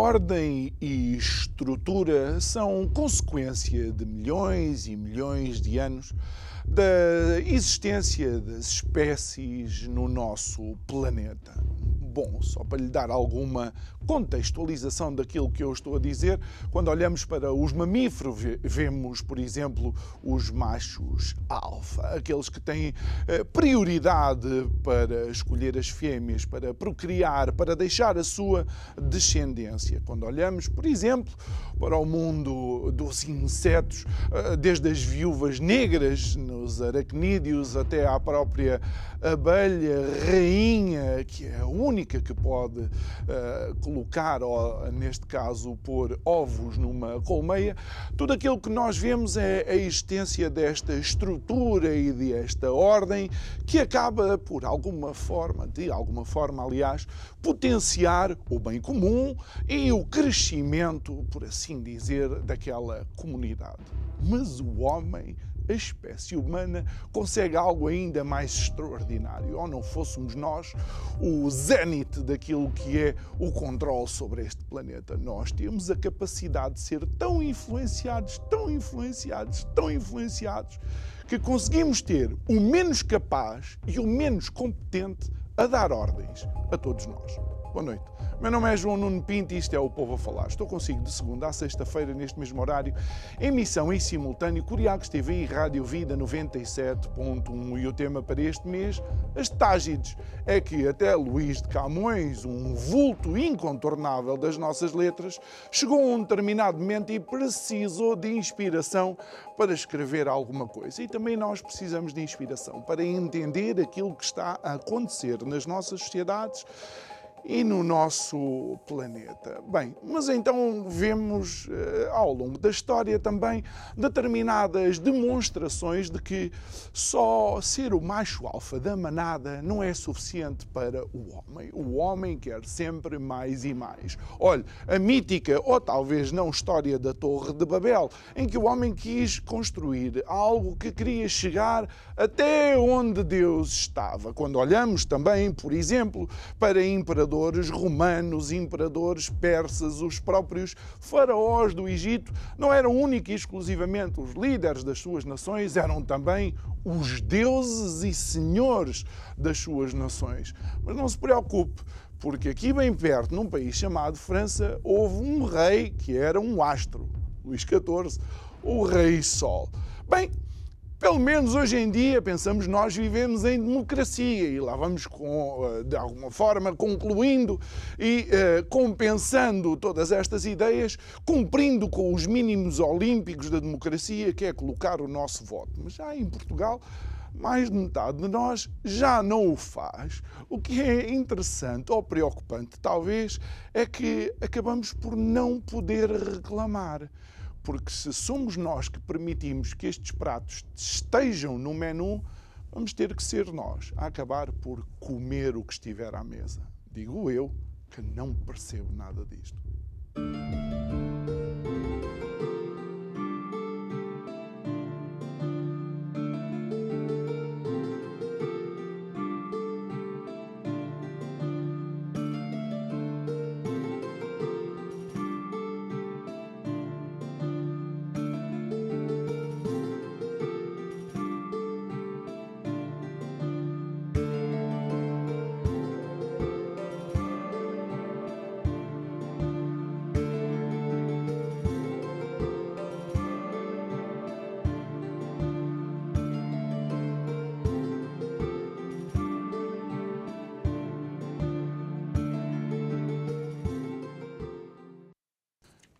Ordem e estrutura são consequência de milhões e milhões de anos da existência das espécies no nosso planeta. Bom, só para lhe dar alguma contextualização daquilo que eu estou a dizer, quando olhamos para os mamíferos, vemos, por exemplo, os machos alfa, aqueles que têm eh, prioridade para escolher as fêmeas, para procriar, para deixar a sua descendência. Quando olhamos, por exemplo, para o mundo dos insetos, eh, desde as viúvas negras, nos aracnídeos, até à própria abelha rainha, que é a única que pode uh, colocar, ou neste caso, pôr ovos numa colmeia, tudo aquilo que nós vemos é a existência desta estrutura e desta ordem que acaba, por alguma forma, de alguma forma, aliás, potenciar o bem comum e o crescimento, por assim dizer, daquela comunidade. Mas o homem a espécie humana consegue algo ainda mais extraordinário. Ou não fôssemos nós o zénite daquilo que é o controle sobre este planeta. Nós temos a capacidade de ser tão influenciados, tão influenciados, tão influenciados, que conseguimos ter o menos capaz e o menos competente a dar ordens a todos nós. Boa noite. Meu nome é João Nuno Pinto e isto é o Povo a Falar. Estou consigo de segunda a sexta-feira, neste mesmo horário, emissão em simultâneo Curiacos TV e Rádio Vida 97.1. E o tema para este mês, as Tágides. É que até Luís de Camões, um vulto incontornável das nossas letras, chegou a um determinado momento e precisou de inspiração para escrever alguma coisa. E também nós precisamos de inspiração para entender aquilo que está a acontecer nas nossas sociedades e no nosso planeta. Bem, mas então vemos eh, ao longo da história também determinadas demonstrações de que só ser o macho alfa da manada não é suficiente para o homem. O homem quer sempre mais e mais. Olhe, a mítica, ou talvez não história da Torre de Babel, em que o homem quis construir algo que queria chegar até onde Deus estava. Quando olhamos também, por exemplo, para imperadores imperadores romanos, imperadores persas, os próprios faraós do Egito, não eram única e exclusivamente os líderes das suas nações, eram também os deuses e senhores das suas nações. Mas não se preocupe, porque aqui bem perto, num país chamado França, houve um rei que era um astro, Luís XIV, o Rei Sol. Bem, pelo menos hoje em dia, pensamos nós vivemos em democracia e lá vamos, com, eh, de alguma forma, concluindo e uh, compensando todas estas ideias, cumprindo com os mínimos olímpicos da democracia, que é colocar o nosso voto. Mas já em Portugal, mais de metade de nós já não o faz. O que é interessante ou preocupante, talvez, é que acabamos por não poder reclamar porque se somos nós que permitimos que estes pratos estejam no menu, vamos ter que ser nós a acabar por comer o que estiver à mesa. Digo eu que não percebo nada disto.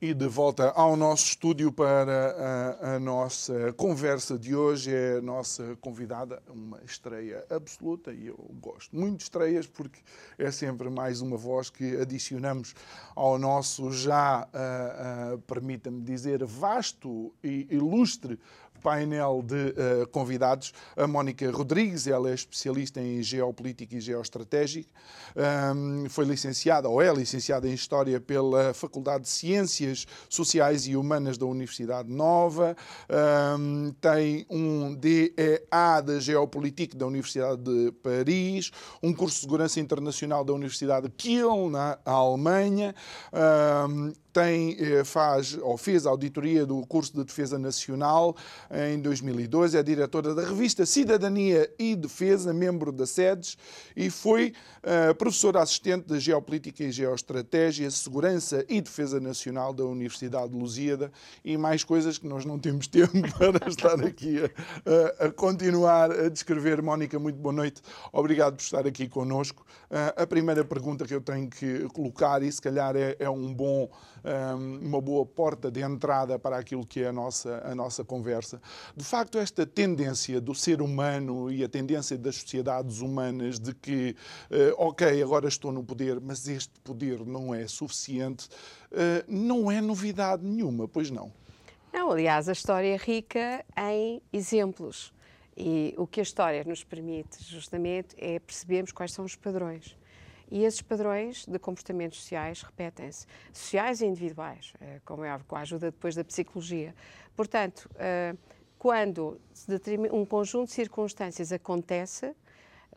E de volta ao nosso estúdio para a, a, nossa conversa de hoje, é a nossa convidada, uma estreia absoluta, e eu gosto muito de estreias porque é sempre mais uma voz que adicionamos ao nosso já, uh, uh, permita-me dizer, vasto e ilustre painel de uh, convidados. A Mónica Rodrigues, ela é especialista em geopolítica e geoestratégia. Um, foi licenciada, ou é licenciada em História pela Faculdade de Ciências Sociais e Humanas da Universidade Nova. Um, tem um DEA de Geopolítica da Universidade de Paris, um curso de Segurança Internacional da Universidade de Kiel, na Alemanha. Um, tem, eh, faz ou fez a auditoria do curso de Defesa Nacional em 2012, é diretora da revista Cidadania e Defesa, membro da SEDES e foi uh, professora assistente de Geopolítica e Geoestratégia, Segurança e Defesa Nacional da Universidade de Lusíada e mais coisas que nós não temos tempo para estar aqui a, a, continuar a descrever. Mónica, muito boa noite. Obrigado por estar aqui connosco. Uh, a primeira pergunta que eu tenho que colocar, e se calhar é, é um bom uma boa porta de entrada para aquilo que é a nossa, a nossa conversa. De facto, esta tendência do ser humano e a tendência das sociedades humanas de que, eh, ok, agora estou no poder, mas este poder não é suficiente, eh, não é novidade nenhuma, pois não? Não, aliás, a história é rica em exemplos. E o que a história nos permite, justamente, é percebermos quais são os padrões. E esses padrões de comportamentos sociais repetem-se, sociais e individuais, eh, como é com a ajuda depois da psicologia. Portanto, eh, quando um conjunto de circunstâncias acontece,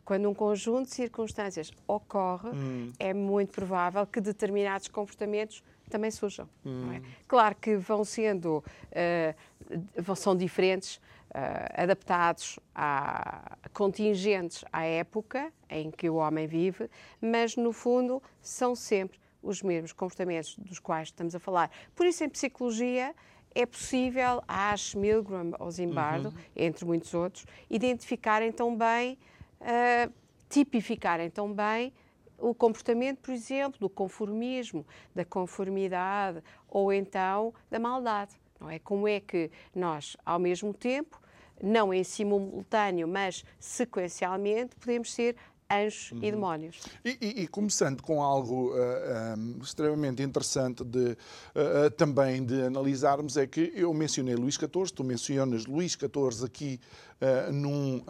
quando um conjunto de circunstâncias ocorre, hum. é muito provável que determinados comportamentos também surjam. É? Hum. É? Claro que vão sendo, uh, são diferentes, adaptados a contingentes à época em que o homem vive, mas no fundo são sempre os mesmos comportamentos dos quais estamos a falar. Por isso, em psicologia, é possível, a Milgram ou Zimbardo, uhum. entre muitos outros, identificarem tão bem, uh, tipificarem tão bem o comportamento, por exemplo, do conformismo, da conformidade ou então da maldade. Não é? Como é que nós, ao mesmo tempo, não em simultâneo, mas sequencialmente, podemos ser anjos uhum. e demónios. E, e, e, começando com algo uh, eh, um, eh, extremamente interessante de, uh, também de analisarmos, é que eu mencionei Luís XIV, tu mencionas Luís XIV aqui uh, num,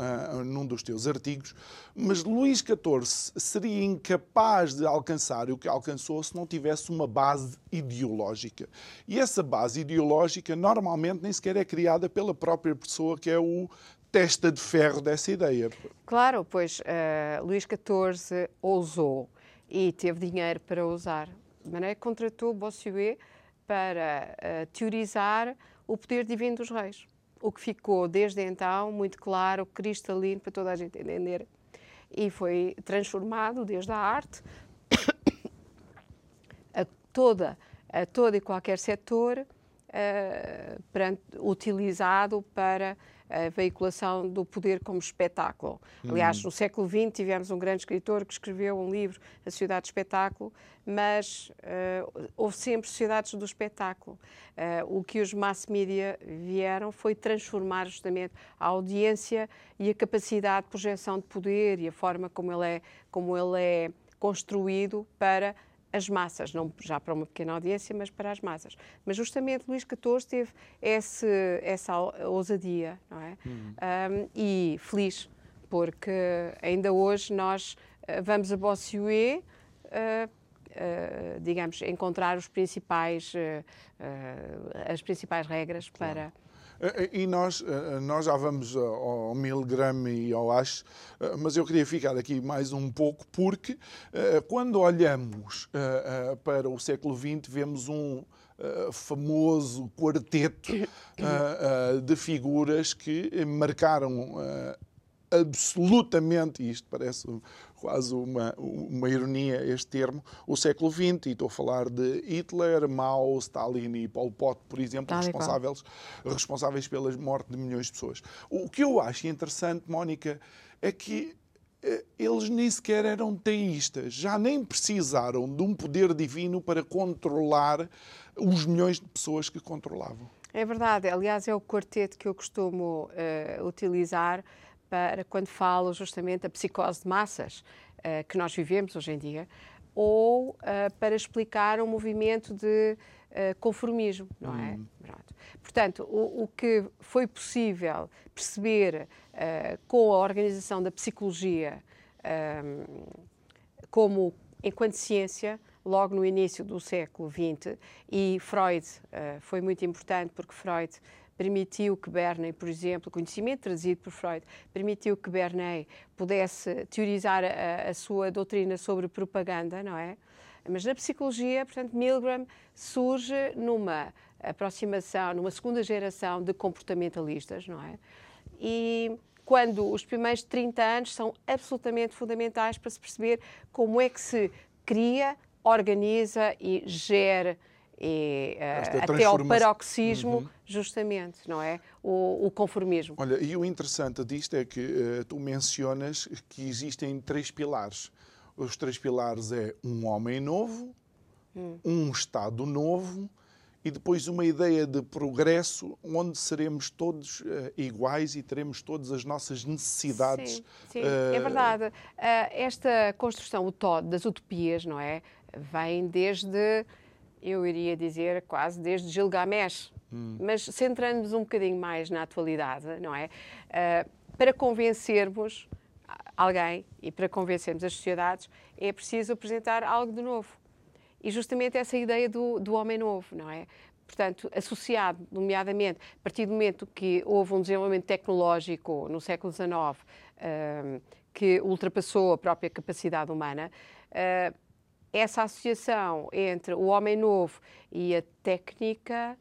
num dos teus artigos, mas Luís XIV seria incapaz de alcançar o que alcançou se não tivesse uma base ideológica. E essa base ideológica normalmente nem sequer é criada pela própria pessoa que é o testa de ferro dessa ideia. Claro, pois uh, Luís XIV ousou e teve dinheiro para usar. De maneira que contratou Bossuet para uh, teorizar o poder divino dos reis. O que ficou desde então muito claro, cristalino para toda a gente entender. E foi transformado desde a arte a toda, a todo e qualquer setor uh, utilizado para a veiculação do poder como espetáculo. Aliás, no século XX tivemos um grande escritor que escreveu um livro, A Sociedade do Espetáculo, mas uh, houve sempre sociedades do espetáculo. Uh, o que os mass media vieram foi transformar justamente a audiência e a capacidade de projeção de poder e a forma como ele é, como ele é construído para as massas, não já para uma pequena audiência, mas para as massas. Mas justamente Luís XIV teve esse, essa ousadia, não é? Uhum. Um, e feliz, porque ainda hoje nós eh, vamos a Bossuet, uh, uh, digamos, encontrar os principais, uh, as principais regras claro. para e nós, eh, nós já vamos ao miligrama e ao acho, mas eu queria ficar aqui mais um pouco, porque quando olhamos para o século XX, vemos um famoso quarteto de figuras que marcaram absolutamente, isto parece quase uma, uma ironia este termo, o século XX, e estou a falar de Hitler, Mao, Stalin e Pol Pot, por exemplo, responsáveis, responsáveis pela morte de milhões de pessoas. O que eu acho interessante, Mónica, é que eh, eles nem sequer eram teístas, já nem precisaram de um poder divino para controlar os milhões de pessoas que controlavam. É verdade, aliás, é o quarteto que eu costumo uh, utilizar para quando falo justamente da psicose de massas uh, que nós vivemos hoje em dia, ou uh, para explicar um movimento de conformismo, não é? Hum. Portanto, o, o, que foi possível perceber com a organização da psicologia como enquanto ciência logo no início do século XX e Freud uh, foi muito importante porque Freud permitiu que Bernay, por exemplo, conhecimento trazido por Freud, permitiu que Bernay pudesse teorizar a, a sua doutrina sobre propaganda, não é? Mas na psicologia, portanto, Milgram surge numa aproximação, numa segunda geração de comportamentalistas, não é? E quando os primeiros 30 anos são absolutamente fundamentais para se perceber como é que se cria, organiza e gera e, uh, até ao paroxismo, uhum. justamente, não é? O, o, conformismo. Olha, e o interessante disto é que uh, tu mencionas que existem três pilares. Os três pilares é um homem novo, hum. um Estado novo e depois uma ideia de progresso onde seremos todos uh, iguais e teremos todas as nossas necessidades. Sim, sim é verdade. Esta construção das utopias, não é? Vem desde, eu iria dizer, quase desde Gilgamesh. Hum. Mas centrando-nos um bocadinho mais na atualidade, não é? para convencermos alguém e para convencermos as sociedades, é preciso apresentar algo de novo e justamente essa ideia do, do homem novo, não é? Portanto, associado, nomeadamente, a partir do momento que houve um desenvolvimento tecnológico no século XIX uh, que ultrapassou a própria capacidade humana, uh, essa associação entre o homem novo e a técnica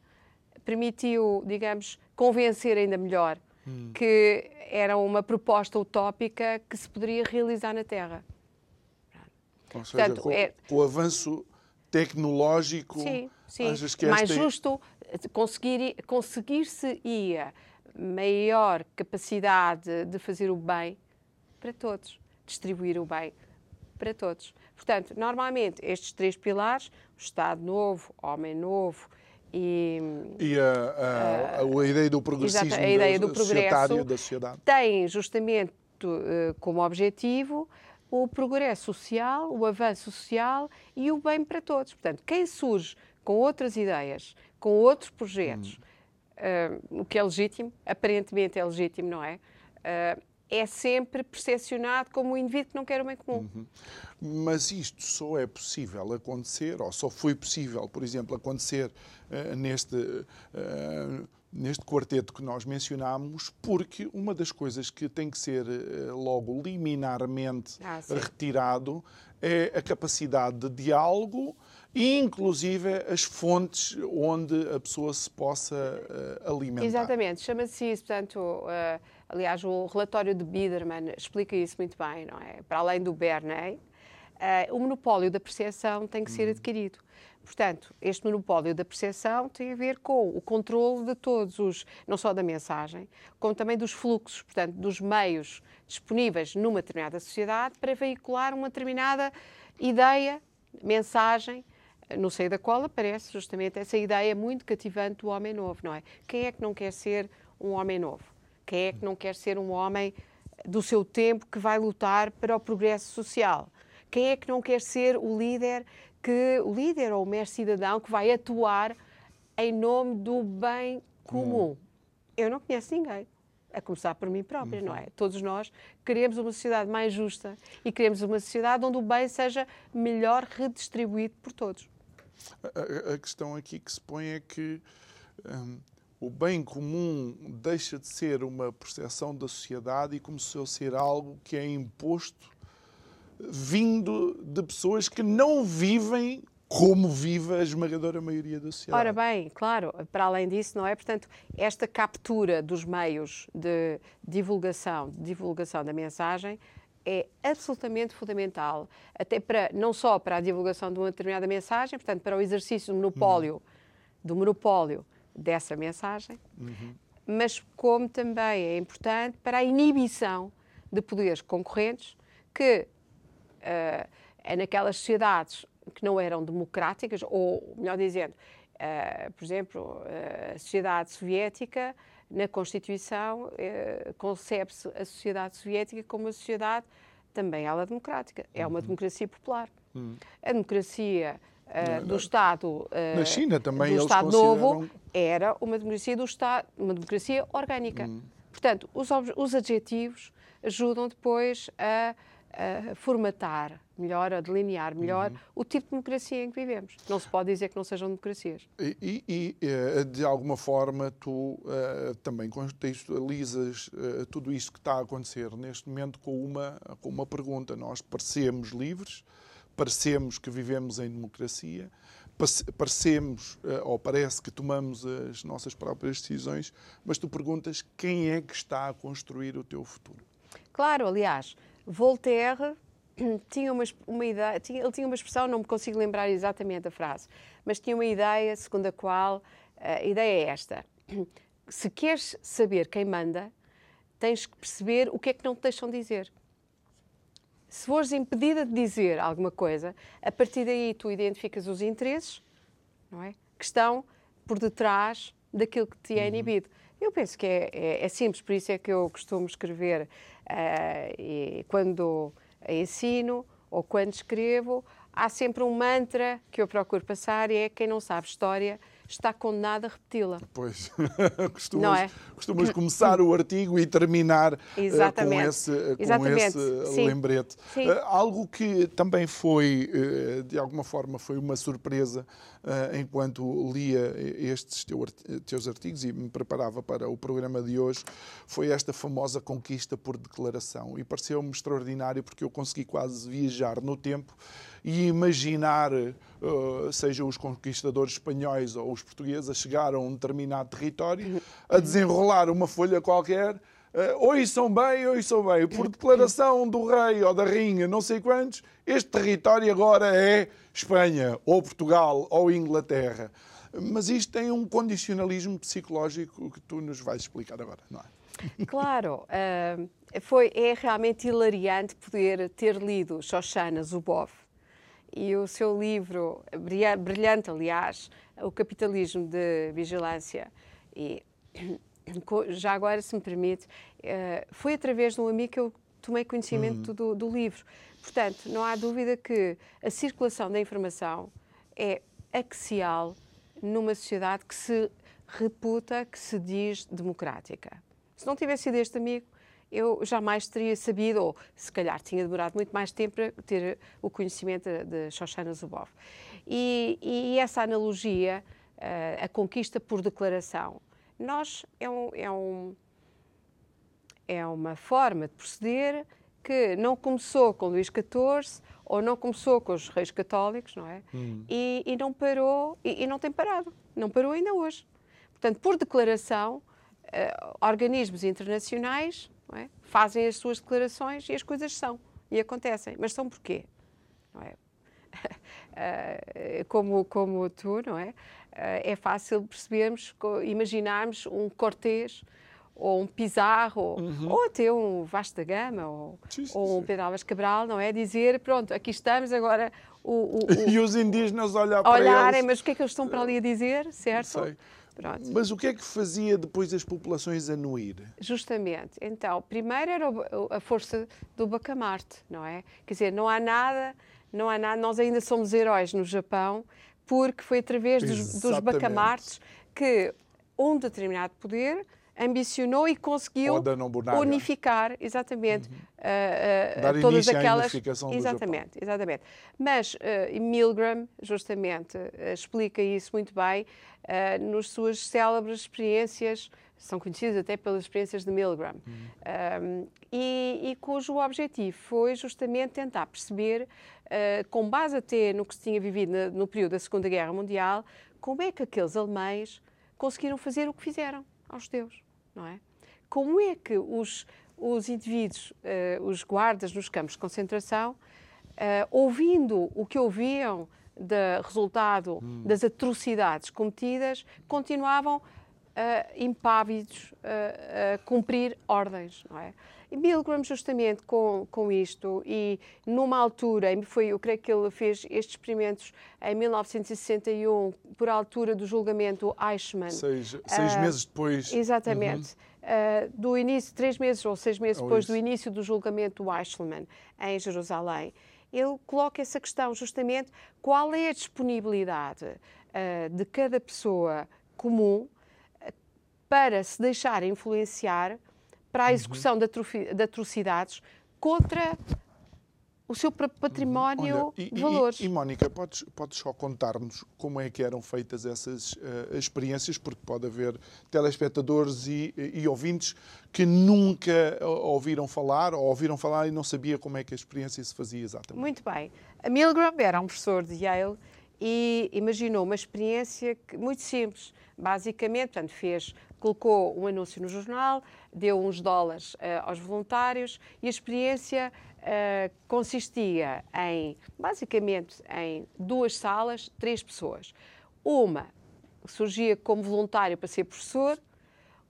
permitiu, digamos, convencer ainda melhor hum. que era uma proposta utópica que se poderia realizar na Terra. Ou seja, Portanto, com, é... com o avanço tecnológico. Sim, sim. mais justo, conseguir, conseguir-se ia maior capacidade de fazer o bem para todos, distribuir o bem para todos. Portanto, normalmente estes três pilares, Estado novo, homem novo e, e a, a, a, a, ideia do progressismo a ideia do progresso da sociedade têm justamente uh, como objetivo o progresso social, o avanço social e o bem para todos. Portanto, quem surge com outras ideias, com outros projetos, hum. uh, o que é legítimo, aparentemente é legítimo, não é? Uh, é sempre percepcionado como um indivíduo que não quer o bem comum. Uhum. Mas isto só é possível acontecer, ou só foi possível, por exemplo, acontecer uh, neste neste quarteto que nós mencionámos, porque uma das coisas que tem que ser eh, logo liminarmente ah, retirado é a capacidade de diálogo e, inclusive, as fontes onde a pessoa se possa uh, alimentar. Exatamente, chama-se isso, portanto, uh, aliás, o relatório de Biederman explica isso muito bem, não é? Para além do Bernay, uh, o monopólio da percepção tem que ser hum. adquirido. Portanto, este monopólio da percepção tem a ver com o controle de todos os, não só da mensagem, como também dos fluxos, portanto, dos meios disponíveis numa determinada sociedade para veicular uma determinada ideia, mensagem, no seio da qual aparece justamente essa ideia muito cativante do homem novo, não é? Quem é que não quer ser um homem novo? Quem é que não quer ser um homem do seu tempo que vai lutar para o progresso social? Quem é que não quer ser o líder que o líder ou o mestre cidadão que vai atuar em nome do bem comum. Hum. Eu não conheço ninguém. A começar por mim própria, não é? Todos nós queremos uma sociedade mais justa e queremos uma sociedade onde o bem seja melhor redistribuído por todos. A, a questão aqui que se põe é que hum, o bem comum deixa de ser uma percepção da sociedade e começou a ser algo que é imposto vindo de pessoas que não vivem como vive a esmagadora maioria da sociedade. Ora bem, claro, para além disso, não é? Portanto, esta captura dos meios de divulgação, de divulgação da mensagem é absolutamente fundamental, até para não só para a divulgação de uma determinada mensagem, portanto, para o exercício do monopólio, uhum. do monopólio dessa mensagem, uhum. mas como também é importante para a inibição de poderes concorrentes que uh, é naquelas sociedades que não eram democráticas, ou melhor dizendo, uh, por exemplo, a sociedade soviética, na Constituição, concebe-se a sociedade soviética como uma sociedade também ela democrática, é uma uhum. democracia popular. Uhum. A democracia uh, do Estado uh, na China também do Estado consideram... Novo era uma democracia do Estado, uma democracia orgânica. Uhum. Portanto, os, os adjetivos ajudam depois a, a, formatar melhor, a delinear melhor uhum. o tipo de democracia em que vivemos. Não se pode dizer que não sejam democracias. E, e, e eh, de alguma forma, tu uh, também contextualizas uh, tudo isto que está a acontecer neste momento com uma, com uma pergunta. Nós parecemos livres, parecemos que vivemos em democracia, parecemos, ou parece que tomamos as nossas próprias decisões, mas tu perguntas quem é que está a construir o teu futuro. Claro, aliás, Voltaire tinha uma, uma ideia, tinha, ele tinha uma expressão, não me consigo lembrar exatamente a frase, mas tinha uma ideia segundo a qual a ideia é esta: se queres saber quem manda, tens que perceber o que é que não te deixam dizer. Se fores impedida de dizer alguma coisa, a partir daí tu identificas os interesses, não é, que estão por detrás daquilo que te é uhum. inibido. Eu penso que é, é, é, simples, por isso é que eu costumo escrever uh, e quando ensino ou quando escrevo, há sempre um mantra que eu procuro passar e é quem não sabe história está condenado a repeti-la. Pois, costumas, é? costumas começar o artigo e terminar uh, com esse, com esse lembrete. Uh, algo que também foi, uh, de alguma forma, foi uma surpresa enquanto lia estes teu, teus artigos e me preparava para o programa de hoje, foi esta famosa conquista por declaração. E pareceu-me extraordinário porque eu consegui quase viajar no tempo e imaginar, uh, sejam os conquistadores espanhóis ou os portugueses, a chegar a um determinado território, a desenrolar uma folha qualquer. Uh, ouçam bem, ouçam bem, por declaração do rei ou da rainha, não sei quantos, este território agora é Espanha, ou Portugal, ou Inglaterra. Mas isto tem um condicionalismo psicológico que tu nos vais explicar agora, não é? Claro, uh, foi, é realmente hilariante poder ter lido Shoshana Zuboff, e o seu livro, brilhante, aliás, O Capitalismo de Vigilância, e já agora, se me permite, eh, foi através de um amigo que eu tomei conhecimento uhum. do, do, livro. Portanto, não há dúvida que a circulação da informação é axial numa sociedade que se reputa, que se diz democrática. Se não tivesse sido este amigo, eu jamais teria sabido, ou se calhar tinha demorado muito mais tempo para ter o conhecimento de Shoshana Zuboff. E, e essa analogia, eh, a conquista por declaração, nós é, um, é, um, é uma forma de proceder que não começou com Luís XIV ou não começou com os reis católicos, não é? Hum. E, e, não parou, e, e, não tem parado, não parou ainda hoje. Portanto, por declaração, uh, organismos internacionais é? Fazem as suas declarações e as coisas são e acontecem. Mas são porquê? Não é? Eh, como, como tu, não é? Eh, é fácil percebermos, imaginarmos um Cortês ou um Pizarro, uhum. ou até um Vasta Gama, ou, sim, sim, ou um Pedro Álvares Cabral, não é? Dizer, pronto, aqui estamos agora... O, o, o... e os indígenas olhar para olharem, eles... mas o que é que eles estão para ali a dizer, certo? Não sei. Pronto. Mas o que é que fazia depois as populações anuir? Justamente. Então, primeiro era a força do bacamarte, não é? Quer dizer, não há nada, não há nada, nós ainda somos heróis no Japão, porque foi através dos, dos bacamartes que um determinado poder ambicionou e conseguiu unificar, exatamente, uhum. uh, uh, todas aquelas. exatamente, exatamente. Mas uh, Milgram, justamente, explica isso muito bem nas suas célebres experiências, são conhecidas até pelas experiências de Milgram, uhum. e, e, cujo objetivo foi justamente tentar perceber, com base até no que se tinha vivido no, no período da Segunda Guerra Mundial, como é que aqueles alemães conseguiram fazer o que fizeram aos judeus não é? Como é que os, os indivíduos, uh, os guardas nos campos de concentração, uh, ouvindo o que ouviam do resultado hum. das atrocidades cometidas, continuavam uh, impávidos a cumprir ordens, não é? E Milgram, justamente com, com isto, e numa altura, foi, eu creio que ele fez estes experimentos em 1961, por altura do julgamento Eichmann. Seis, seis uh, meses depois. Exatamente. Uhum. Uh, do início, três meses ou seis meses depois isso. do início do julgamento Eichmann, em Jerusalém. Ele coloca essa questão justamente qual é a disponibilidade uh, de cada pessoa comum para se deixar influenciar para a uhum. execução uhum. de atrocidades contra o seu património Olha, e, valores. E, e, Mónica, podes, podes só contar-nos como é que eram feitas essas uh, experiências, porque pode haver telespectadores e, e, ouvintes que nunca ouviram falar ou ouviram falar e não sabia como é que a experiência se fazia exatamente. Muito bem. A Milgram era um professor de Yale e imaginou uma experiência muito simples. Basicamente, portanto, fez colocou um anúncio no jornal, deu uns dólares uh, aos voluntários e a experiência uh, consistia em, basicamente, em duas salas, três pessoas. Uma surgia como voluntário para ser professor,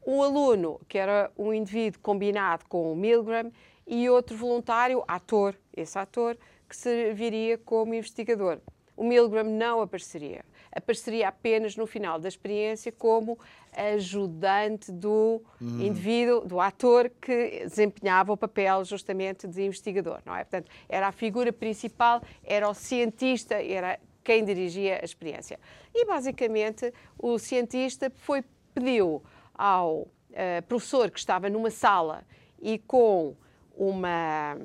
um aluno, que era um indivíduo combinado com o Milgram, e outro voluntário, ator, esse ator, que serviria como investigador. O Milgram não apareceria apareceria apenas no final da experiência como ajudante do indivíduo, do ator que desempenhava o papel justamente de investigador, não é? Portanto, era a figura principal, era o cientista, era quem dirigia a experiência. E basicamente o cientista foi pediu ao uh, professor que estava numa sala e com uma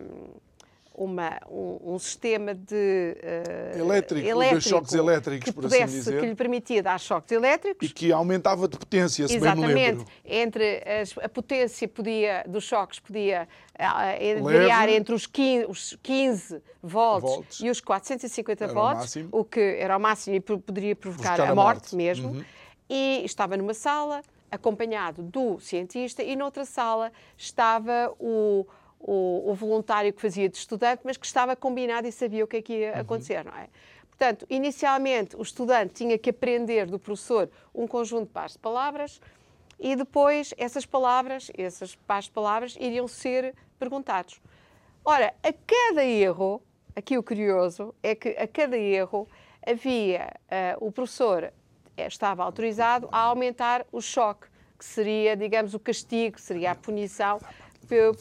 uma, um, um, sistema de uh, elétrico, elétrico, de choques elétricos, que por assim pudesse, dizer. que lhe permitia dar choques elétricos. E que aumentava de potência, se Exatamente. bem me lembro. Entre as, a potência podia, dos choques podia uh, variar entre os 15, os 15 volts, volts, e os 450 era volts, o, o, que era o máximo e poderia provocar a, a morte, morte, mesmo. Uhum. E estava numa sala acompanhado do cientista e noutra sala estava o o, o, voluntário que fazia de estudante, mas que estava combinado e sabia o que é que ia uhum. acontecer, não é? Portanto, inicialmente o estudante tinha que aprender do professor um conjunto de pares de palavras e depois essas palavras, essas pares de palavras, iriam ser perguntados. Ora, a cada erro, aqui o curioso é que a cada erro havia, uh, o professor estava autorizado a aumentar o choque, que seria, digamos, o castigo, seria a punição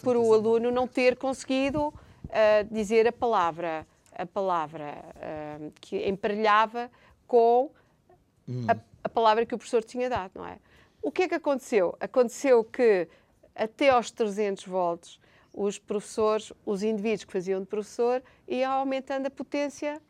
por o aluno não ter conseguido uh, dizer a palavra, a palavra uh, que emparelhava com a, a, palavra que o professor tinha dado, não é? O que é que aconteceu? Aconteceu que até aos 300 volts os professores, os indivíduos que faziam de professor, iam aumentando a potência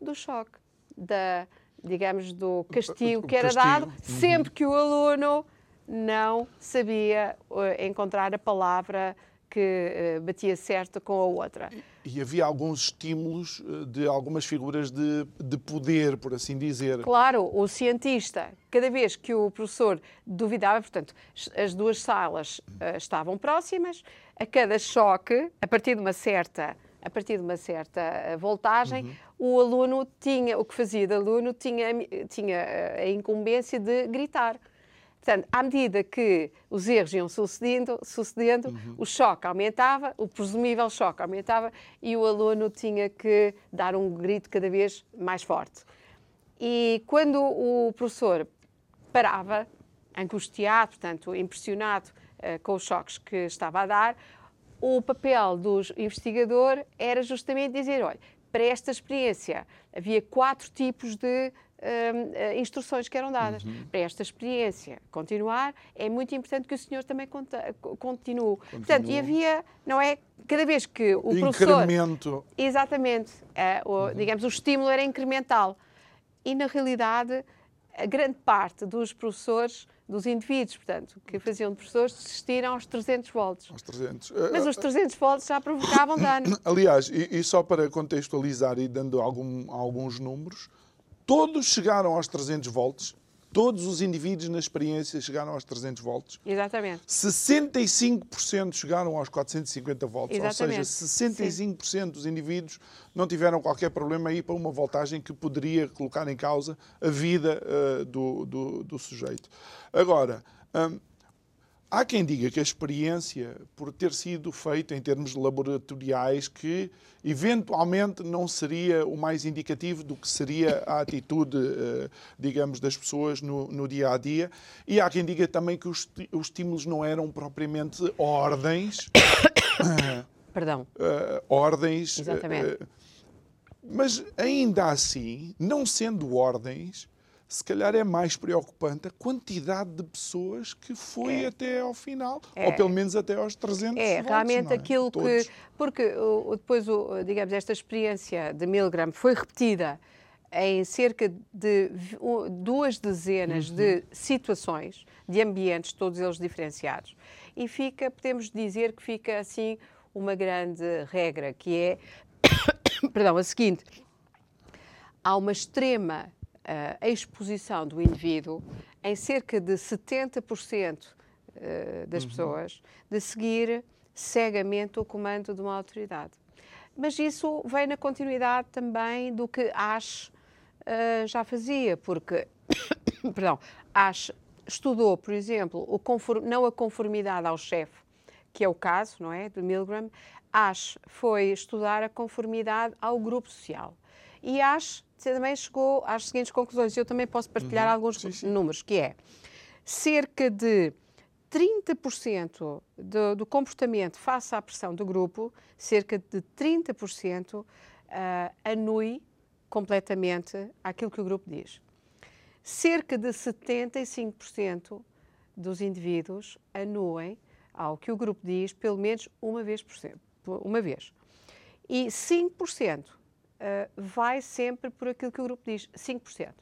do choque, da, digamos, do castigo que era dado, sempre que o aluno não sabia uh, encontrar a palavra que uh, batia certo com a outra. E, e havia alguns estímulos uh, de algumas figuras de, de poder, por assim dizer. Claro, o cientista, cada vez que o professor duvidava, portanto, as duas salas estavam próximas, a cada choque, a partir de uma certa a partir de uma certa voltagem, uhum. o aluno tinha, o que fazia de aluno, tinha, tinha a incumbência de gritar. Portanto, à medida que os erros iam sucedendo, sucedendo uhum. o choque aumentava, o presumível choque aumentava e o aluno tinha que dar um grito cada vez mais forte. E quando o professor parava, angustiado, portanto, impressionado uh, com os choques que estava a dar, o papel do investigador era justamente dizer: olha, para esta experiência havia quatro tipos de uh, instruções que eram dadas. Uhum. Para esta experiência continuar, é muito importante que o senhor também conta, continue. Portanto, e havia, não é? Cada vez que o professor. Incremento. Exatamente. Uh, o, uhum. Digamos, o estímulo era incremental. E, na realidade, a grande parte dos professores, dos indivíduos, portanto, que faziam de professores, desistiram aos 300 volts. Aos 300. Mas os 300 volts já provocavam dano. Aliás, e, e só para contextualizar e dando algum, alguns números, Todos chegaram aos 300 volts. Todos os indivíduos na experiência chegaram aos 300 volts. Exatamente. 65% chegaram aos 450 volts. Exatamente. Ou seja, 65% Sim. dos indivíduos não tiveram qualquer problema aí para uma voltagem que poderia colocar em causa a vida uh, do, do, do, sujeito. Agora, um, Há quem diga que a experiência, por ter sido feita em termos laboratoriais, que eventualmente não seria o mais indicativo do que seria a atitude, eh, digamos, das pessoas no, no dia a dia. E há quem diga também que os, os estímulos não eram propriamente ordens. Perdão. Uh, ordens. Exatamente. Uh, mas ainda assim, não sendo ordens, se calhar é mais preocupante a quantidade de pessoas que foi é. até ao final, é. ou pelo menos até aos 300 É, votos, realmente é? aquilo Todos. que... Porque depois, digamos, esta experiência de Milgram foi repetida em cerca de duas dezenas uhum. de situações, de ambientes, todos eles diferenciados. E fica, podemos dizer que fica assim uma grande regra, que é, perdão, a seguinte, há uma extrema a exposição do indivíduo em cerca de 70% eh, das uhum. pessoas de seguir cegamente o comando de uma autoridade. Mas isso vem na continuidade também do que Ash uh, já fazia, porque, perdão, Ash estudou, por exemplo, o conform, não a conformidade ao chefe, que é o caso, não é, de Milgram, Ash foi estudar a conformidade ao grupo social. E Ash também chegou às seguintes conclusões. Eu também posso partilhar uhum. alguns sim, sim. números, que é cerca de 30% do, do, comportamento face à pressão do grupo, cerca de 30% uh, ah, anui completamente aquilo que o grupo diz. Cerca de 75% dos indivíduos anuem ao que o grupo diz pelo menos uma vez por cento, uma vez. E 5% uh, vai sempre por aquilo que o grupo diz, 5%.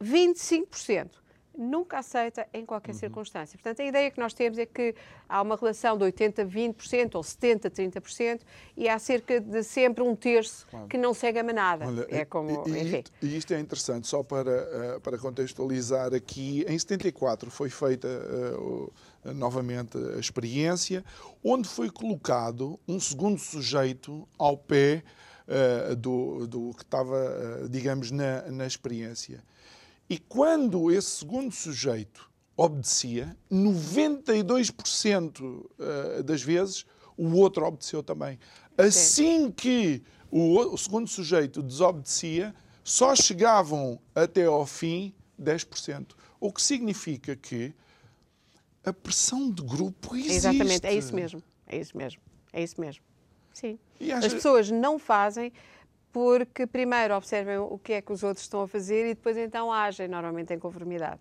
25% nunca aceita em qualquer uhum. circunstância. Portanto, a ideia que nós temos é que há uma relação de 80-20% ou 70-30% e há cerca de sempre um terço claro. que não segue a manada. Olha, é como, e, enfim. e isto é interessante, só para, uh, para contextualizar aqui, em 74 foi feita uh, novamente a experiência, onde foi colocado um segundo sujeito ao pé uh, do, do, que estava, uh, digamos, na, na experiência. E quando esse segundo sujeito obedecia, 92% eh, das vezes o outro obedeceu também. Assim que o, o segundo sujeito desobedecia, só chegavam até ao fim 10%. O que significa que a pressão de grupo existe. Exatamente, é isso mesmo. É isso mesmo. É isso mesmo. Sim. Acha... As pessoas não fazem porque primeiro observem o que é que os outros estão a fazer e depois então agem normalmente em conformidade.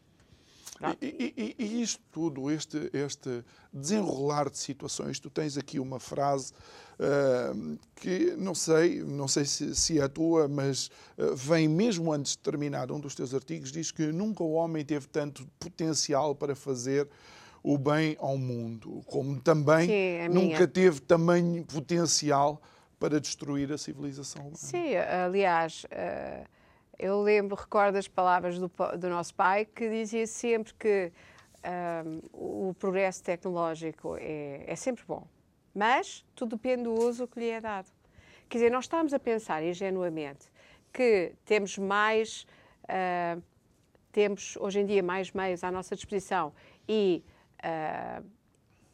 E, e, e, isto tudo, este, este desenrolar de situações, tu tens aqui uma frase uh, que não sei, não sei se, se é a tua, mas uh, vem mesmo antes de terminar um dos teus artigos, diz que nunca o homem teve tanto potencial para fazer o bem ao mundo, como também Sim, nunca teve tamanho potencial para destruir a civilização humana. Sim, aliás, eh, eu lembro, recordo as palavras do, do nosso pai, que dizia sempre que um, eh, o progresso tecnológico é, é sempre bom, mas tudo depende do uso que lhe é dado. Quer dizer, nós estamos a pensar ingenuamente que temos mais, uh, temos hoje em dia mais meios à nossa disposição e uh,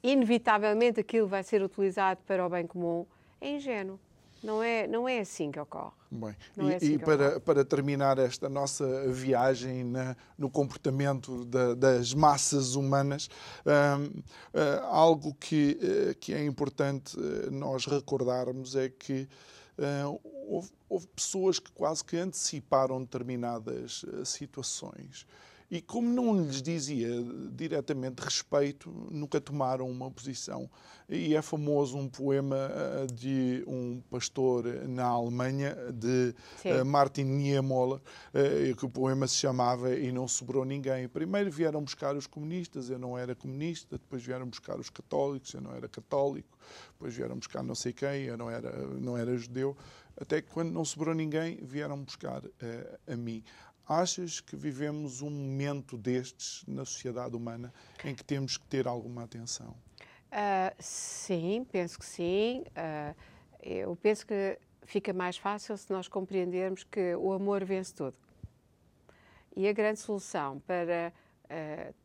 inevitavelmente aquilo vai ser utilizado para o bem comum, é ingênuo. Não é, não é assim que ocorre. Bem, e, é assim e para, para terminar esta nossa viagem na, no comportamento da, das massas humanas, uh, algo que, uh, que é importante nós recordarmos é que houve, houve, pessoas que quase que anteciparam determinadas situações e como não lhes dizia diretamente respeito, nunca tomaram uma posição. E é famoso um poema eh, de um pastor na Alemanha, de Sim. Eh, Martin Niemöller, eh, que o poema se chamava E Não Sobrou Ninguém. Primeiro vieram buscar os comunistas, eu não era comunista, depois vieram buscar os católicos, eu não era católico, depois vieram buscar não sei quem, eu não era, não era judeu, até que quando não sobrou ninguém, vieram buscar uh, a mim. Achas que vivemos um momento destes na sociedade humana em que temos que ter alguma atenção? Uh, sim, penso que sim. Uh, eu penso que fica mais fácil se nós compreendermos que o amor vence tudo. E a grande solução para uh,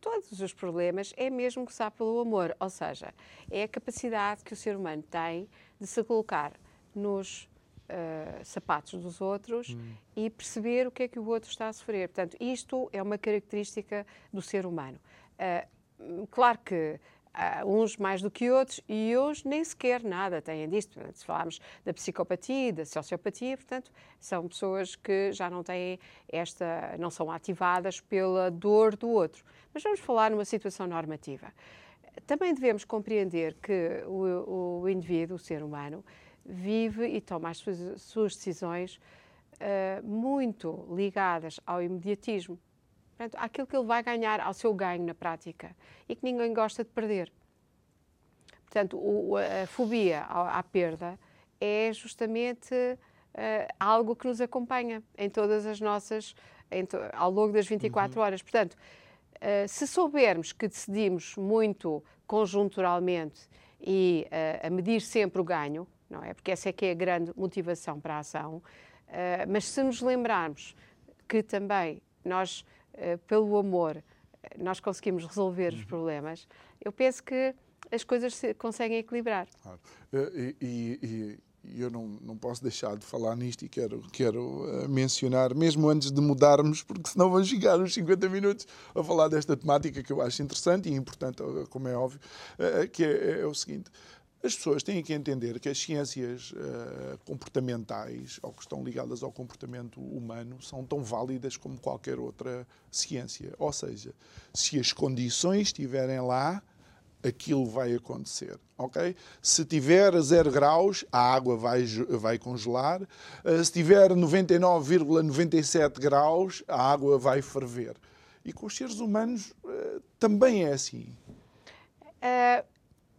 todos os problemas é mesmo começar pelo amor, ou seja, é a capacidade que o ser humano tem de se colocar nos uh, sapatos dos outros hum. e perceber o que é que o outro está a sofrer. Portanto, isto é uma característica do ser humano. Uh, claro que Uh, uns mais do que outros, e hoje nem sequer nada têm disto. Se falarmos da psicopatia da sociopatia, portanto, são pessoas que já não têm esta, não são ativadas pela dor do outro. Mas vamos falar numa situação normativa. Também devemos compreender que o, o indivíduo, o ser humano, vive e toma as suas, suas decisões uh, muito ligadas ao imediatismo. Portanto, aquilo que ele vai ganhar, ao seu ganho na prática e que ninguém gosta de perder. Portanto, o, a fobia à, à, perda é justamente uh, algo que nos acompanha em todas as nossas, to, ao longo das 24 uhum. horas. Portanto, uh, se soubermos que decidimos muito conjunturalmente e uh, a medir sempre o ganho, não é? Porque essa é que é a grande motivação para a ação. mas se nos lembrarmos que também nós eh, pelo amor, nós conseguimos resolver os uhum. problemas, eu penso que as coisas se conseguem equilibrar. Claro. Eh, e, e, e, eu não, não posso deixar de falar nisto e quero, quero mencionar, mesmo antes de mudarmos, porque senão vamos chegar uns 50 minutos a falar desta temática que eu acho interessante e importante, como é óbvio, que é, é o seguinte. As pessoas têm que entender que as ciências uh, comportamentais, ou que estão ligadas ao comportamento humano, são tão válidas como qualquer outra ciência. Ou seja, se as condições estiverem lá, aquilo vai acontecer, ok? Se tiver a zero graus, a água vai, vai congelar. Uh, se tiver 99,97 graus, a água vai ferver. E com os seres humanos uh, também é assim. Uh,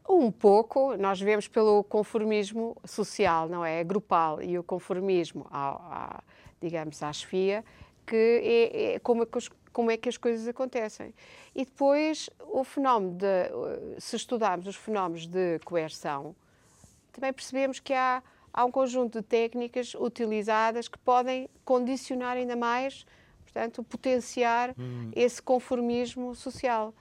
um pouco, nós vemos pelo conformismo social, não é? Grupal e o conformismo, ao, ao, digamos, à chefia, que é, é como, é que os, como é que as coisas acontecem. E depois o fenómeno de, se estudarmos os fenómenos de coerção, também percebemos que há, há um conjunto de técnicas utilizadas que podem condicionar ainda mais, portanto, potenciar hum. esse conformismo social.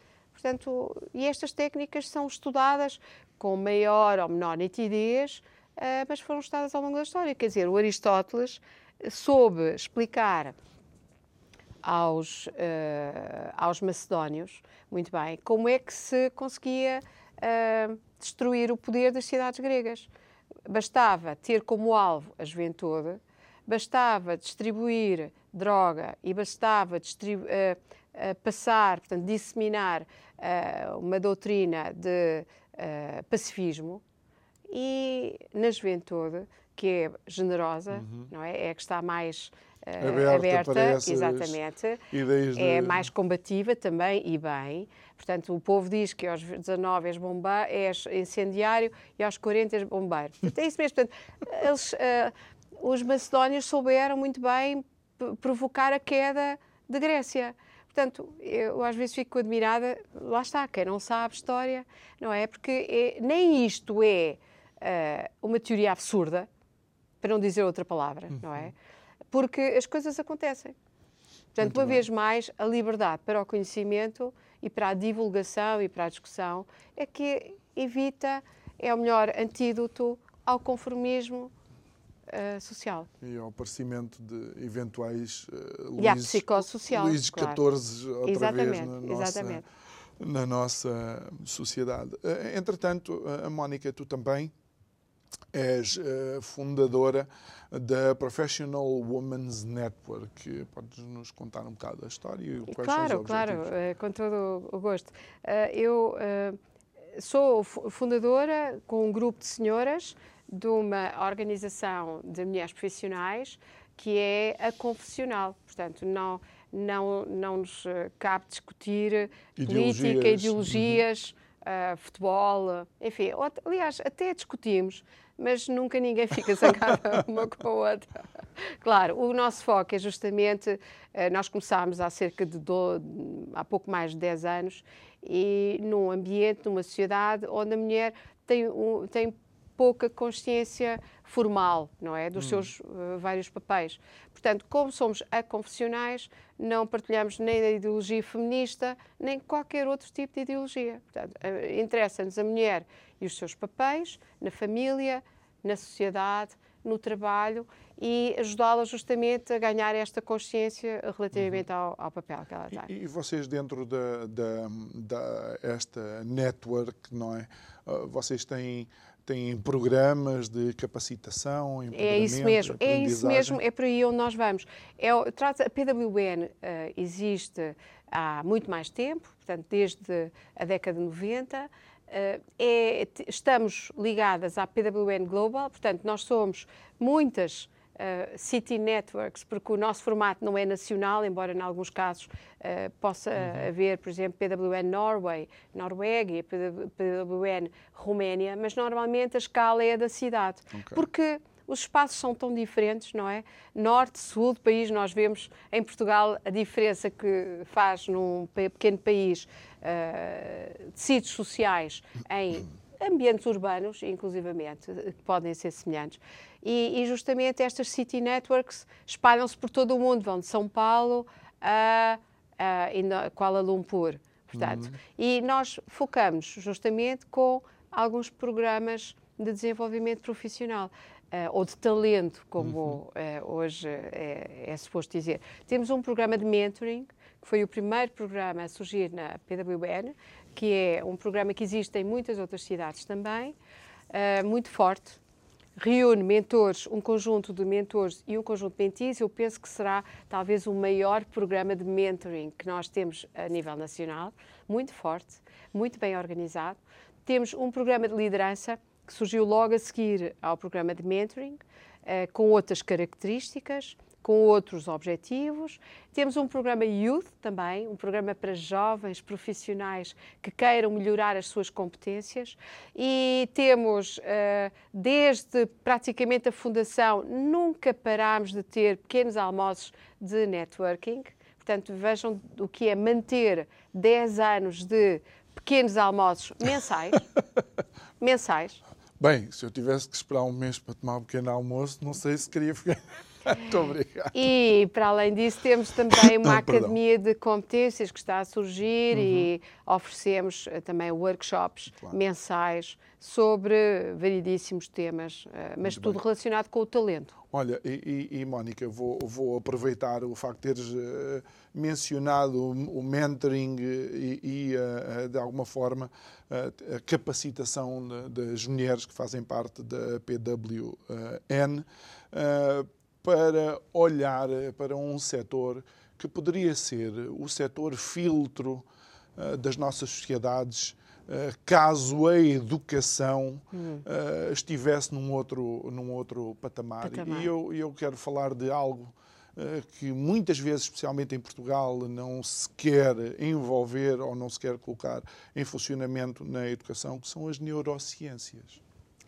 Portanto, e estas técnicas são estudadas com maior ou menor nitidez, uh, mas foram estudadas ao longo da história. Quer dizer, o Aristóteles soube explicar aos, uh, aos macedónios, muito bem, como é que se conseguia uh, destruir o poder das cidades gregas. Bastava ter como alvo a juventude, bastava distribuir droga e bastava distribu uh, passar, portanto, disseminar uh, uma doutrina de uh, pacifismo e na juventude, que é generosa, uhum. não é? É a que está mais uh, aberta, aberta exatamente, é mais combativa também e bem. Portanto, o povo diz que aos 19 és, bomba, és incendiário e aos 40 és bombeiro. Portanto, é isso mesmo. Portanto, eles, os macedónios souberam muito bem provocar a queda de Grécia. Portanto, eu às vezes fico admirada, lá está, quem não sabe história, não é? Porque é, nem isto é uh, uma teoria absurda, para não dizer outra palavra, uhum. não é? Porque as coisas acontecem. Portanto, Muito uma bem. vez mais, a liberdade para o conhecimento e para a divulgação e para a discussão é que evita, é o melhor antídoto ao conformismo uh, social. E ao aparecimento de eventuais uh, e à psicossocial, Luís XIV outra exatamente, vez na nossa, exatamente. na nossa sociedade. Uh, entretanto, a Mónica, tu também és fundadora da Professional Women's Network. Podes nos contar um bocado a história e quais claro, são os Claro, claro, com todo o gosto. Eu sou fundadora com um grupo de senhoras de uma organização de mulheres profissionais que é a confessional. Portanto, não, não, não nos eh, cabe discutir ideologias. política, ideologias, uhum. uh, futebol, enfim. Aliás, até discutimos, mas nunca ninguém fica zangado uma com a outra. Claro, o nosso foco é justamente, nós começámos há cerca de, do, há pouco mais de 10 anos, e num ambiente, numa sociedade onde a mulher tem, tem pouca consciência formal, não é? Dos hum. seus uh, vários papéis. Portanto, como somos aconfessionais, não partilhamos nem da ideologia feminista, nem qualquer outro tipo de ideologia. Portanto, uh, interessa-nos a mulher e os seus papéis na família, na sociedade, no trabalho e ajudá-la justamente a ganhar esta consciência relativamente uhum. ao, ao, papel que ela tem. E, e vocês dentro da, da, da, esta network, não é? Uh, vocês têm têm programas de capacitação, É isso mesmo, é isso mesmo, é por aí onde nós vamos. É, a PWN uh, existe há muito mais tempo, portanto, desde a década de 90. Eh, é, estamos ligadas à PWN Global, portanto, nós somos muitas Uh, City Networks, porque o nosso formato não é nacional, embora em alguns casos uh, possa uhum. haver, por exemplo, PWN Norway, Noruega e PWN Roménia, mas normalmente a escala é a da cidade. Okay. Porque os espaços são tão diferentes, não é? Norte, sul do país, nós vemos em Portugal a diferença que faz num pequeno país uh, tecidos sociais em ambientes urbanos, inclusivamente, que podem ser semelhantes. E, e justamente estas city networks espalham-se por todo o mundo, vão de São Paulo a, a Kuala Lumpur. Portanto, uhum. E nós focamos justamente com alguns programas de desenvolvimento profissional uh, ou de talento, como uhum. uh, hoje é, é, suposto dizer. Temos um programa de mentoring, que foi o primeiro programa a surgir na PWN, que é um programa que existe em muitas outras cidades também, uh, muito forte. Reúne mentores, um conjunto de mentores e um conjunto de mentis. Eu penso que será talvez o maior programa de mentoring que nós temos a nível nacional, muito forte, muito bem organizado. Temos um programa de liderança que surgiu logo a seguir ao programa de mentoring, eh, com outras características, com outros objetivos. Temos um programa Youth também, um programa para jovens profissionais que queiram melhorar as suas competências. E temos, eh, desde praticamente a fundação, nunca parámos de ter pequenos almoços de networking. Portanto, vejam o que é manter 10 anos de pequenos almoços mensais. mensais. Bem, se eu tivesse que esperar um mês para tomar um pequeno almoço, não sei se queria ficar. Muito obrigado. E, para além disso, temos também uma academia de competências que está a surgir uhum. e oferecemos eh, também workshops claro. mensais sobre variedíssimos temas, eh, mas Muito tudo bem. relacionado com o talento. Olha, e, e, e Mónica, vou, vou, aproveitar o facto de teres uh, mencionado o, o, mentoring e, e uh, de alguma forma, a capacitação das mulheres que fazem parte da PWN para olhar para um setor que poderia ser o setor filtro das nossas sociedades eh, caso a educação uh, estivesse num outro, num outro patamar. patamar. E eu, eu quero falar de algo uh, que muitas vezes, especialmente em Portugal, não se quer envolver ou não se quer colocar em funcionamento na educação, que são as neurociências.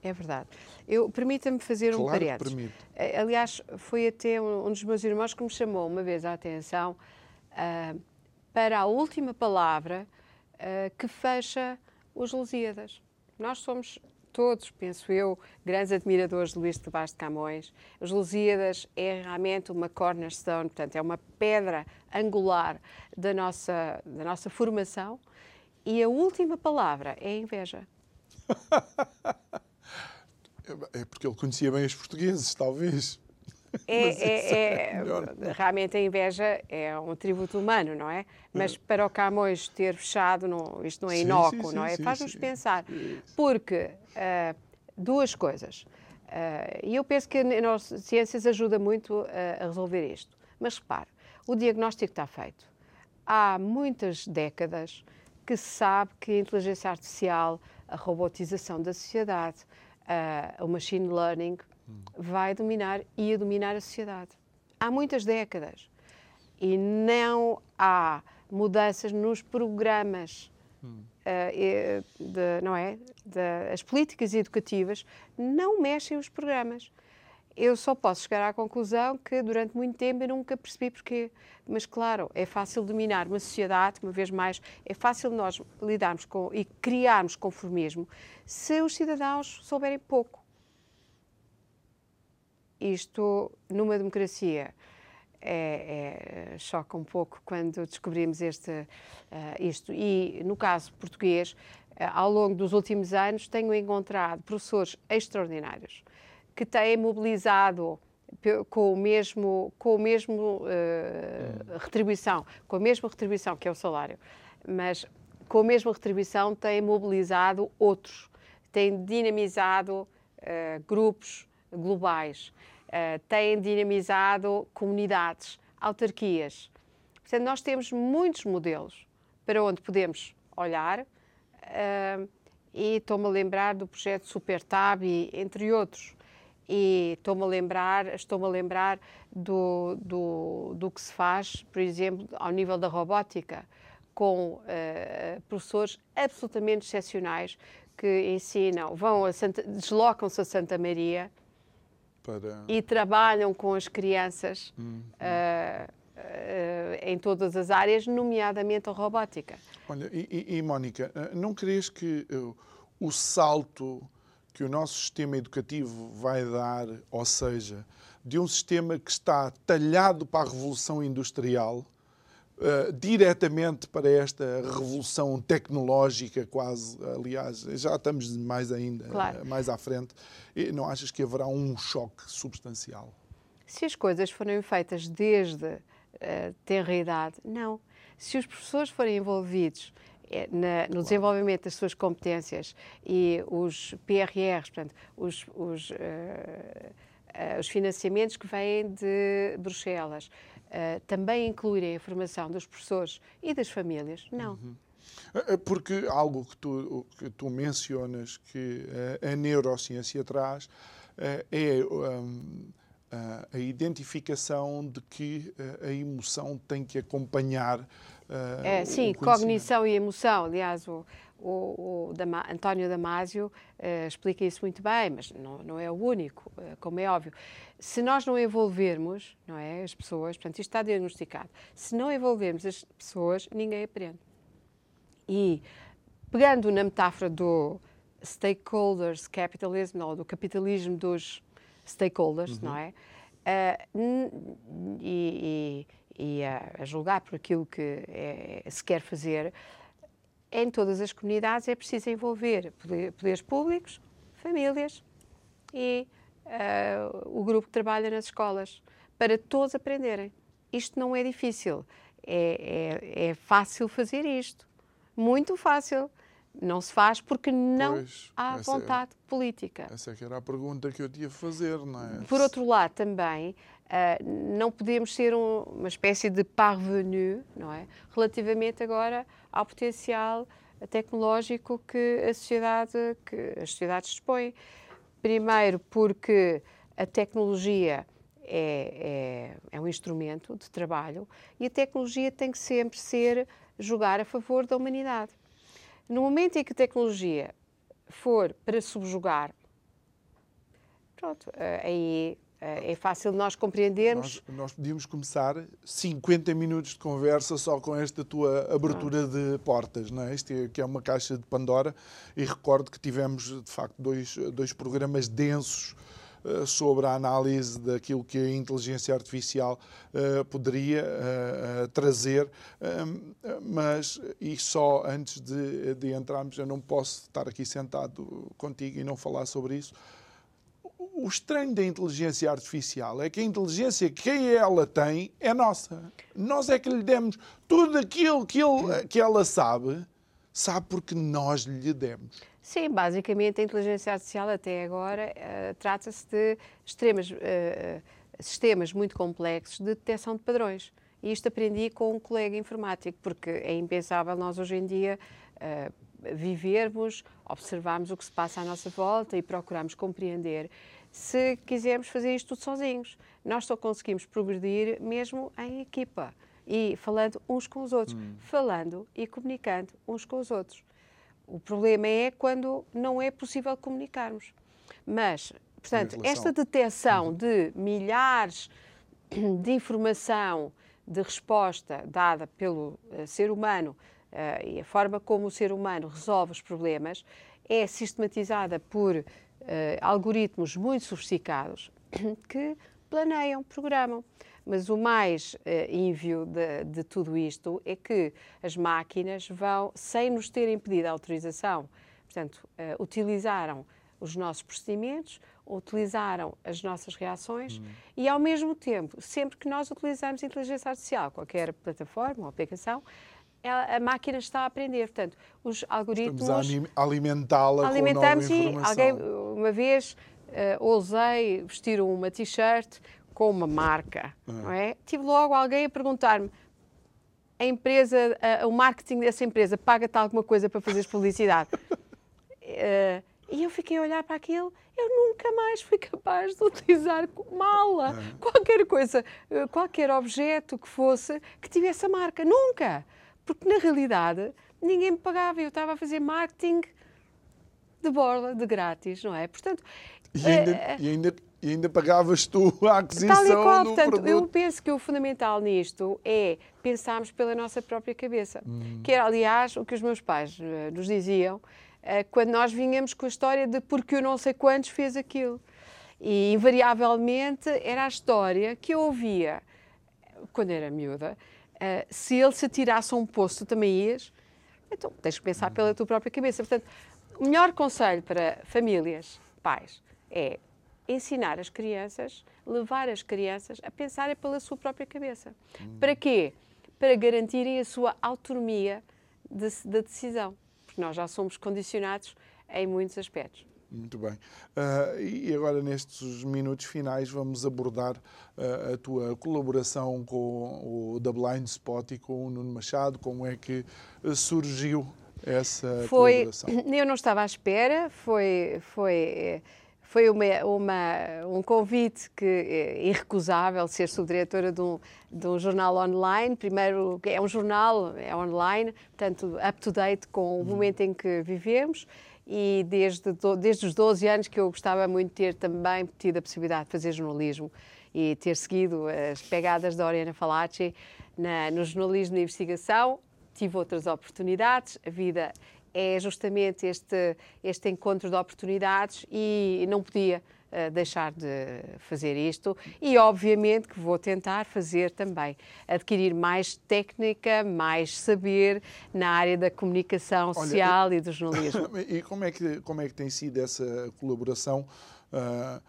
É verdade. Eu permita-me fazer claro um parênteses. Permite. Aliás, foi até um, um, dos meus irmãos que me chamou uma vez a atenção uh, para a última palavra uh, que fecha os Lusíadas. Nós somos todos, penso eu, grandes admiradores de Luís de Vaz de Camões. Os Lusíadas é realmente uma cornerstone, portanto, é uma pedra angular da nossa, da nossa formação. E a última palavra é inveja. é porque ele conhecia bem os portugueses, talvez. É, é, é, é realmente a inveja é um tributo humano, não é? Mas é. para o Camões ter fechado, não, isto não é inócuo, não é? Faz-nos pensar. Porque uh, duas coisas. Uh, e eu penso que a neurociências ajuda muito uh, a resolver isto. Mas repare, o diagnóstico está feito. Há muitas décadas que se sabe que a inteligência artificial, a robotização da sociedade, o machine learning vai dominar e ia dominar a sociedade. Há muitas décadas. E não há mudanças nos programas. Hum. Uh, de, não é? De, as políticas educativas não mexem os programas. Eu só posso chegar à conclusão que durante muito tempo eu nunca percebi porquê. Mas, claro, é fácil dominar uma sociedade, uma vez mais, é fácil nós lidarmos com e criarmos conformismo se os cidadãos souberem pouco isto, numa democracia, é, é, choca um pouco quando descobrimos este, uh, isto. E, no caso português, uh, ao longo dos últimos anos, tenho encontrado professores extraordinários que têm mobilizado com o mesmo, com o mesmo uh, retribuição, com a mesma retribuição que é o salário, mas com a mesma retribuição têm mobilizado outros, têm dinamizado grupos globais uh, têm dinamizado comunidades, autarquias. Portanto, nós temos muitos modelos para onde podemos olhar uh, e estou-me a lembrar do projeto SuperTab, entre outros. E estou-me a lembrar, estou-me a lembrar do, do, do que se faz, por exemplo, ao nível da robótica, com uh, professores absolutamente excepcionais que ensinam, vão deslocam-se a Santa Maria para... e trabalham com as crianças uh, uh, em todas as áreas, nomeadamente a robótica. Olha, e, e, e Mónica, não crees que o salto que o nosso sistema educativo vai dar, ou seja, de um sistema que está talhado para a revolução industrial, uh, diretamente para esta revolução tecnológica, quase, aliás, já estamos mais ainda, claro. uh, mais à frente, e não achas que haverá um choque substancial? Se as coisas forem feitas desde uh, tenra idade, não. Se os professores forem envolvidos na, no desenvolvimento das suas competências e os PRRs, portanto, os, os, uh, uh, os financiamentos que vêm de Bruxelas, uh, também incluírem a formação dos professores e das famílias? Não. Uhum. Porque algo que tu, que tu mencionas que a neurociência traz é um, a identificação de que a emoção tem que acompanhar. Uh, é, sim, cognição e emoção. Aliás, o, o, o Dama, António Damásio uh, explica isso muito bem, mas não, não é o único, uh, como é óbvio. Se nós não envolvermos não é, as pessoas, portanto, isto está diagnosticado, se não envolvermos as pessoas, ninguém aprende. E, pegando na metáfora do stakeholders capitalism, ou do capitalismo dos stakeholders, uhum. não é? Uh, e, e, e a, a julgar por aquilo que é, se quer fazer, em todas as comunidades é preciso envolver poderes públicos, famílias e uh, o grupo que trabalha nas escolas, para todos aprenderem. Isto não é difícil, é, é, é fácil fazer isto, muito fácil. Não se faz porque não pois, há é vontade é, política. Essa é que era a pergunta que eu tinha a fazer, não é? Por outro lado, também, uh, não podemos ser um, uma espécie de parvenu, não é? Relativamente agora ao potencial tecnológico que a sociedade, que as sociedades dispõem. Primeiro, porque a tecnologia é, é, é, um instrumento de trabalho e a tecnologia tem que sempre ser jogar a favor da humanidade. No momento em que a tecnologia for para subjugar, pronto, eh, aí eh, é fácil nós compreendermos. Nós, nós, podíamos começar 50 minutos de conversa só com esta tua abertura de portas, não é? Isto é, que é uma caixa de Pandora. E recordo que tivemos, de facto, dois, dois programas densos sobre a análise daquilo que a inteligência artificial uh, poderia uh, trazer. mas, e só antes de, de entrarmos, eu não posso estar aqui sentado contigo e não falar sobre isso o estranho da inteligência artificial é que a inteligência que ela tem é nossa. Nós é que lhe demos tudo aquilo que, ele, que ela sabe, sabe porque nós lhe demos. Sim, basicamente a inteligência artificial até agora uh, trata-se de extremas, uh, sistemas muito complexos de detecção de padrões. E isto aprendi com um colega informático, porque é impensável nós hoje em dia uh, vivermos, observarmos o que se passa à nossa volta e procurarmos compreender se quisermos fazer isto tudo sozinhos. Nós só conseguimos progredir mesmo em equipa e falando uns com os outros, hum. falando e comunicando uns com os outros. O problema é quando não é possível comunicarmos. Mas, portanto, esta detecção uhum. de milhares de informação, de resposta dada pelo uh, ser humano uh, e a forma como o ser humano resolve os problemas é sistematizada por uh, algoritmos muito sofisticados que planeiam, programam. Mas o mais uh, ínvio de, de, tudo isto é que as máquinas vão, sem nos terem pedido autorização, portanto, uh, utilizaram os nossos procedimentos, utilizaram as nossas reações hum. e, ao mesmo tempo, sempre que nós utilizamos inteligência artificial, qualquer plataforma ou aplicação, a, a máquina está a aprender. Portanto, os algoritmos. Estamos a alimentá-la com nova informação. Alguém, uma vez, uh, ousei vestir uma t-shirt com uma marca, ah. não é? Tive logo alguém a perguntar-me a empresa, a, o marketing dessa empresa paga-te alguma coisa para fazeres publicidade? uh, e eu fiquei a olhar para aquilo, eu nunca mais fui capaz de utilizar mala, ah. qualquer coisa, uh, qualquer objeto que fosse que tivesse a marca, nunca! Porque na realidade ninguém me pagava, eu estava a fazer marketing de borla, de grátis, não é? Portanto, e ainda, uh, e ainda e ainda pagavas tu a aquisição Tal e qual, portanto, produto. eu penso que o fundamental nisto é pensarmos pela nossa própria cabeça. Hum. Que era, aliás, o que os meus pais uh, nos diziam uh, quando nós vinhamos com a história de porque eu não sei quantos fez aquilo. E, invariavelmente, era a história que eu ouvia quando era miúda. Uh, se ele se atirasse a um poço, tu também ias? Então, tens que pensar hum. pela tua própria cabeça. Portanto, o melhor conselho para famílias, pais, é ensinar as crianças, levar as crianças a pensarem pela sua própria cabeça. Hum. Para quê? Para garantirem a sua autonomia da de, de decisão, porque nós já somos condicionados em muitos aspectos. Muito bem. Uh, e agora, nestes minutos finais, vamos abordar uh, a tua colaboração com o The Blind Spot e com o Nuno Machado. Como é que surgiu essa foi, colaboração? Eu não estava à espera, foi. foi foi uma, uma, um convite que é irrecusável ser subdiretora de um, de um jornal online. Primeiro, é um jornal, é online, portanto, up-to-date com o uhum. momento em que vivemos. E desde, desde os 12 anos que eu gostava muito de ter também tido a possibilidade de fazer jornalismo e ter seguido as pegadas da Oriana Falacci na, no jornalismo de investigação. Tive outras oportunidades, a vida é justamente este, este encontro de oportunidades e não podia uh, deixar de fazer isto e obviamente que vou tentar fazer também, adquirir mais técnica, mais saber na área da comunicação social Olha, e, e do jornalismo. E como é que, como é que tem sido essa colaboração? Uh,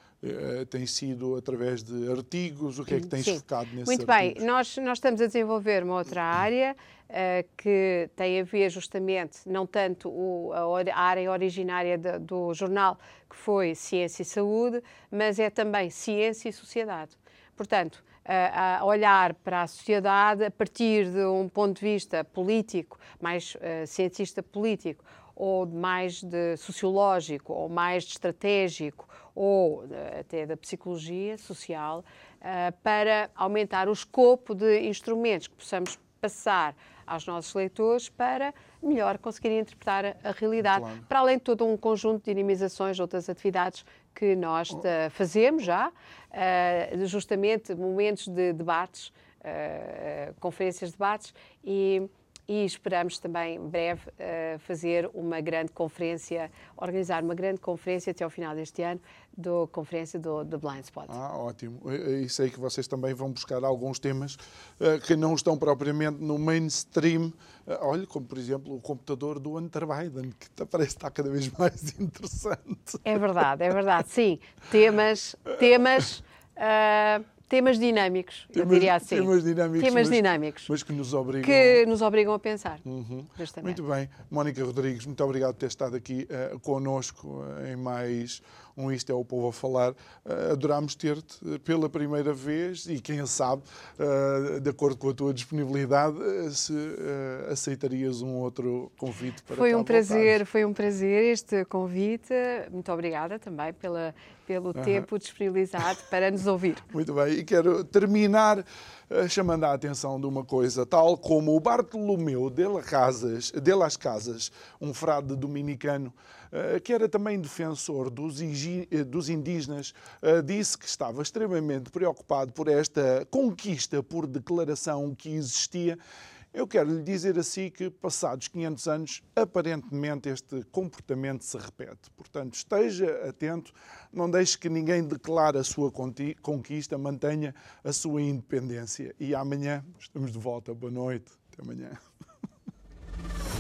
tem sido através de artigos? O que é que tens Sim. focado nesse Muito artigos? bem, nós, nós estamos a desenvolver uma outra área uh, que tem a ver justamente, não tanto o, a, área originária de, do jornal, que foi Ciência e Saúde, mas é também Ciência e Sociedade. Portanto, a olhar para a sociedade a partir de um ponto de vista político, mais uh, cientista político, ou mais de sociológico, ou mais de estratégico, ou até da psicologia social, uh, para aumentar o escopo de instrumentos que possamos passar aos nossos leitores para melhor conseguirem interpretar a realidade, claro. para além de todo um conjunto de dinamizações outras atividades que nós oh. fazemos já, justamente momentos de debates, conferências de debates e e esperamos também em breve uh, fazer uma grande conferência, organizar uma grande conferência até ao final deste ano, da conferência do, do Blind Spot. Ah, ótimo. E sei que vocês também vão buscar alguns temas uh, que não estão propriamente no mainstream. Uh, olha, como por exemplo o computador do Hunter Biden, que parece estar cada vez mais interessante. É verdade, é verdade. Sim, temas, temas temas dinâmicos, temas, eu diria assim. Temas dinâmicos. Temas mas, dinâmicos. Mas que nos obrigam. Que nos obrigam a pensar. Uhum. Muito bem. Mónica Rodrigues, muito obrigado por ter estado aqui uh, connosco uh, em mais um Isto é o Povo a Falar. Uh, adorámos ter-te pela primeira vez e, quem sabe, uh, de acordo com a tua disponibilidade, uh, se aceitarias um outro convite para Foi um prazer, foi um prazer este convite. Muito obrigada também pela, pelo tempo disponibilizado para nos ouvir. Muito bem. E quero terminar chamando a atenção de uma coisa, tal como o Bartolomeu de las Casas, de las Casas um frade dominicano, que era também defensor dos, eh, indígenas, eh, disse que estava extremamente preocupado por esta conquista por declaração que existia Eu quero lhe dizer assim que, passados 500 anos, aparentemente este comportamento se repete. Portanto, esteja atento, não deixe que ninguém declare a sua conquista, mantenha a sua independência. E amanhã estamos de volta. Boa noite. Até amanhã.